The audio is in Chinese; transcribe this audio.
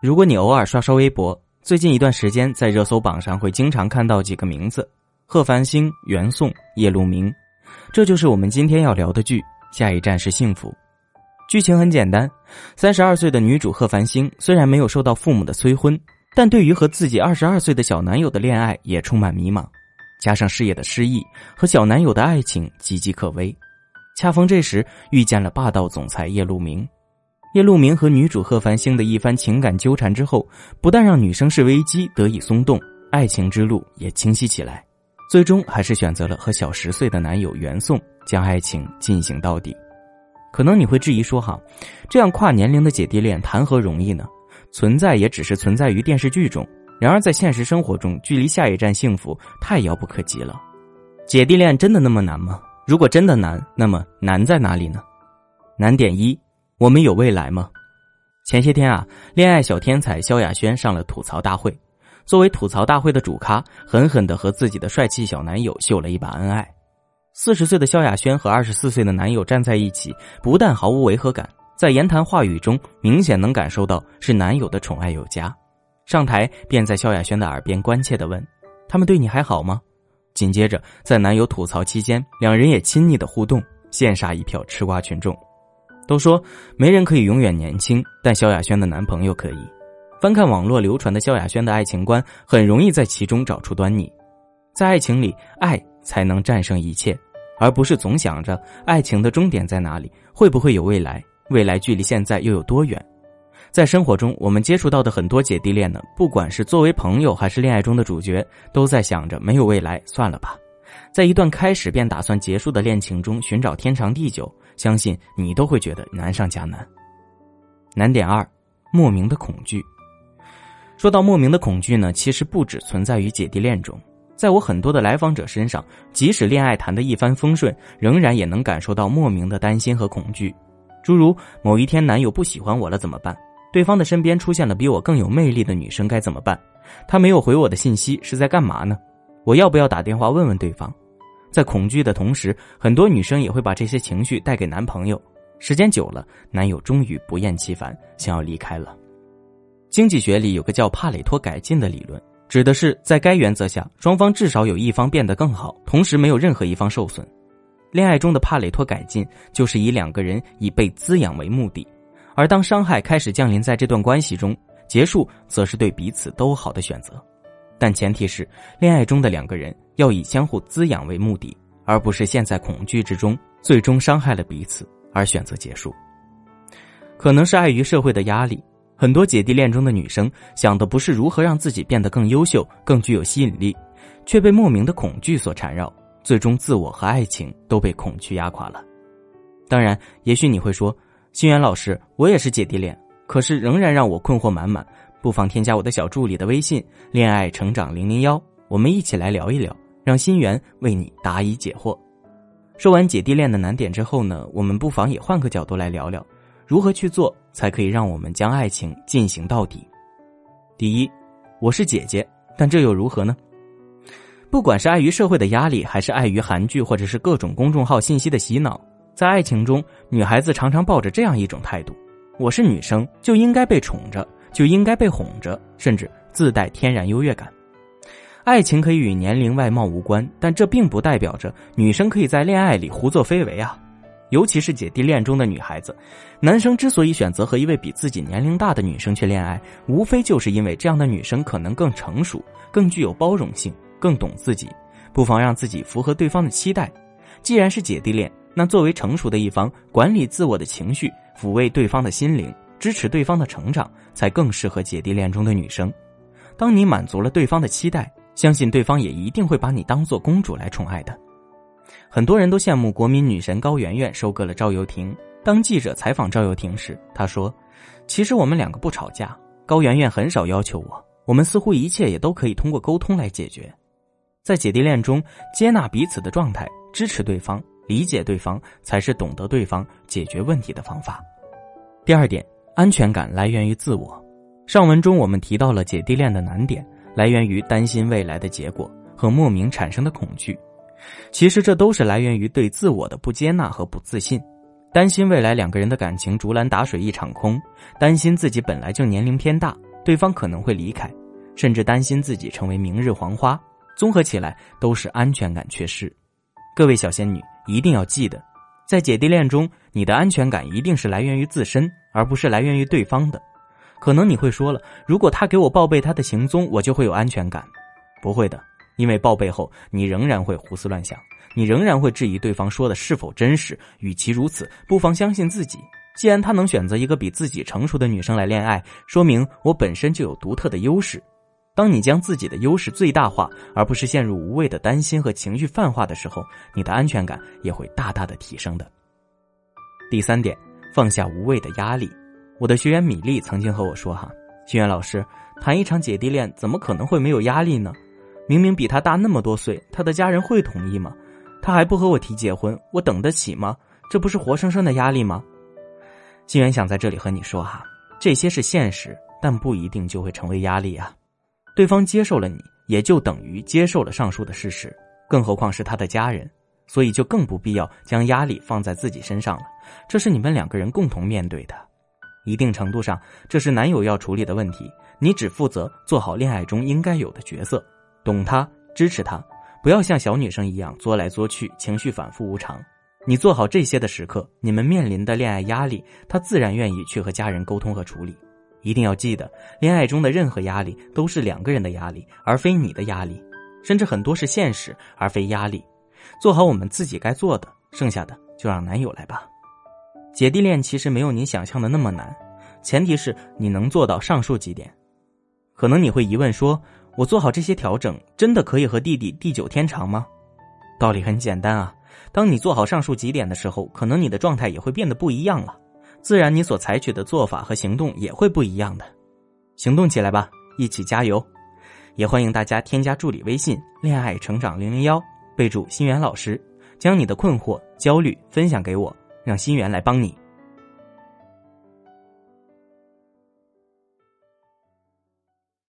如果你偶尔刷刷微博，最近一段时间在热搜榜上会经常看到几个名字：贺繁星、袁颂、叶路明。这就是我们今天要聊的剧《下一站是幸福》。剧情很简单，三十二岁的女主贺繁星虽然没有受到父母的催婚，但对于和自己二十二岁的小男友的恋爱也充满迷茫，加上事业的失意和小男友的爱情岌岌可危。恰逢这时遇见了霸道总裁叶路明。叶路明和女主贺繁星的一番情感纠缠之后，不但让女生是危机得以松动，爱情之路也清晰起来，最终还是选择了和小十岁的男友袁颂将爱情进行到底。可能你会质疑说：“哈，这样跨年龄的姐弟恋谈何容易呢？存在也只是存在于电视剧中，然而在现实生活中，距离下一站幸福太遥不可及了。姐弟恋真的那么难吗？如果真的难，那么难在哪里呢？难点一。”我们有未来吗？前些天啊，恋爱小天才萧亚轩上了吐槽大会，作为吐槽大会的主咖，狠狠的和自己的帅气小男友秀了一把恩爱。四十岁的萧亚轩和二十四岁的男友站在一起，不但毫无违和感，在言谈话语中明显能感受到是男友的宠爱有加。上台便在萧亚轩的耳边关切的问：“他们对你还好吗？”紧接着在男友吐槽期间，两人也亲昵的互动，羡煞一票吃瓜群众。都说没人可以永远年轻，但萧亚轩的男朋友可以。翻看网络流传的萧亚轩的爱情观，很容易在其中找出端倪。在爱情里，爱才能战胜一切，而不是总想着爱情的终点在哪里，会不会有未来，未来距离现在又有多远。在生活中，我们接触到的很多姐弟恋呢，不管是作为朋友还是恋爱中的主角，都在想着没有未来，算了吧。在一段开始便打算结束的恋情中寻找天长地久。相信你都会觉得难上加难。难点二，莫名的恐惧。说到莫名的恐惧呢，其实不只存在于姐弟恋中，在我很多的来访者身上，即使恋爱谈得一帆风顺，仍然也能感受到莫名的担心和恐惧。诸如某一天男友不喜欢我了怎么办？对方的身边出现了比我更有魅力的女生该怎么办？他没有回我的信息是在干嘛呢？我要不要打电话问问对方？在恐惧的同时，很多女生也会把这些情绪带给男朋友。时间久了，男友终于不厌其烦，想要离开了。经济学里有个叫帕累托改进的理论，指的是在该原则下，双方至少有一方变得更好，同时没有任何一方受损。恋爱中的帕累托改进，就是以两个人以被滋养为目的，而当伤害开始降临在这段关系中，结束则是对彼此都好的选择。但前提是，恋爱中的两个人要以相互滋养为目的，而不是陷在恐惧之中，最终伤害了彼此而选择结束。可能是碍于社会的压力，很多姐弟恋中的女生想的不是如何让自己变得更优秀、更具有吸引力，却被莫名的恐惧所缠绕，最终自我和爱情都被恐惧压垮了。当然，也许你会说，心源老师，我也是姐弟恋，可是仍然让我困惑满满。不妨添加我的小助理的微信“恋爱成长零零幺”，我们一起来聊一聊，让心源为你答疑解惑。说完姐弟恋的难点之后呢，我们不妨也换个角度来聊聊，如何去做才可以让我们将爱情进行到底。第一，我是姐姐，但这又如何呢？不管是碍于社会的压力，还是碍于韩剧或者是各种公众号信息的洗脑，在爱情中，女孩子常常抱着这样一种态度：我是女生，就应该被宠着。就应该被哄着，甚至自带天然优越感。爱情可以与年龄、外貌无关，但这并不代表着女生可以在恋爱里胡作非为啊！尤其是姐弟恋中的女孩子，男生之所以选择和一位比自己年龄大的女生去恋爱，无非就是因为这样的女生可能更成熟、更具有包容性、更懂自己，不妨让自己符合对方的期待。既然是姐弟恋，那作为成熟的一方，管理自我的情绪，抚慰对方的心灵。支持对方的成长，才更适合姐弟恋中的女生。当你满足了对方的期待，相信对方也一定会把你当做公主来宠爱的。很多人都羡慕国民女神高圆圆收割了赵又廷。当记者采访赵又廷时，他说：“其实我们两个不吵架，高圆圆很少要求我，我们似乎一切也都可以通过沟通来解决。在姐弟恋中，接纳彼此的状态，支持对方，理解对方，才是懂得对方解决问题的方法。”第二点。安全感来源于自我。上文中我们提到了姐弟恋的难点，来源于担心未来的结果和莫名产生的恐惧。其实这都是来源于对自我的不接纳和不自信，担心未来两个人的感情竹篮打水一场空，担心自己本来就年龄偏大，对方可能会离开，甚至担心自己成为明日黄花。综合起来，都是安全感缺失。各位小仙女一定要记得，在姐弟恋中，你的安全感一定是来源于自身，而不是来源于对方的。可能你会说了，如果他给我报备他的行踪，我就会有安全感。不会的，因为报备后，你仍然会胡思乱想，你仍然会质疑对方说的是否真实。与其如此，不妨相信自己。既然他能选择一个比自己成熟的女生来恋爱，说明我本身就有独特的优势。当你将自己的优势最大化，而不是陷入无谓的担心和情绪泛化的时候，你的安全感也会大大的提升的。第三点，放下无谓的压力。我的学员米粒曾经和我说：“哈，心源老师，谈一场姐弟恋怎么可能会没有压力呢？明明比他大那么多岁，他的家人会同意吗？他还不和我提结婚，我等得起吗？这不是活生生的压力吗？”心源想在这里和你说哈，这些是现实，但不一定就会成为压力啊。对方接受了你，也就等于接受了上述的事实，更何况是他的家人，所以就更不必要将压力放在自己身上了。这是你们两个人共同面对的，一定程度上，这是男友要处理的问题，你只负责做好恋爱中应该有的角色，懂他，支持他，不要像小女生一样作来作去，情绪反复无常。你做好这些的时刻，你们面临的恋爱压力，他自然愿意去和家人沟通和处理。一定要记得，恋爱中的任何压力都是两个人的压力，而非你的压力，甚至很多是现实而非压力。做好我们自己该做的，剩下的就让男友来吧。姐弟恋其实没有你想象的那么难，前提是你能做到上述几点。可能你会疑问说：“我做好这些调整，真的可以和弟弟地久天长吗？”道理很简单啊。当你做好上述几点的时候，可能你的状态也会变得不一样了，自然你所采取的做法和行动也会不一样的。行动起来吧，一起加油！也欢迎大家添加助理微信“恋爱成长零零幺”，备注“心源老师”，将你的困惑、焦虑分享给我，让心源来帮你。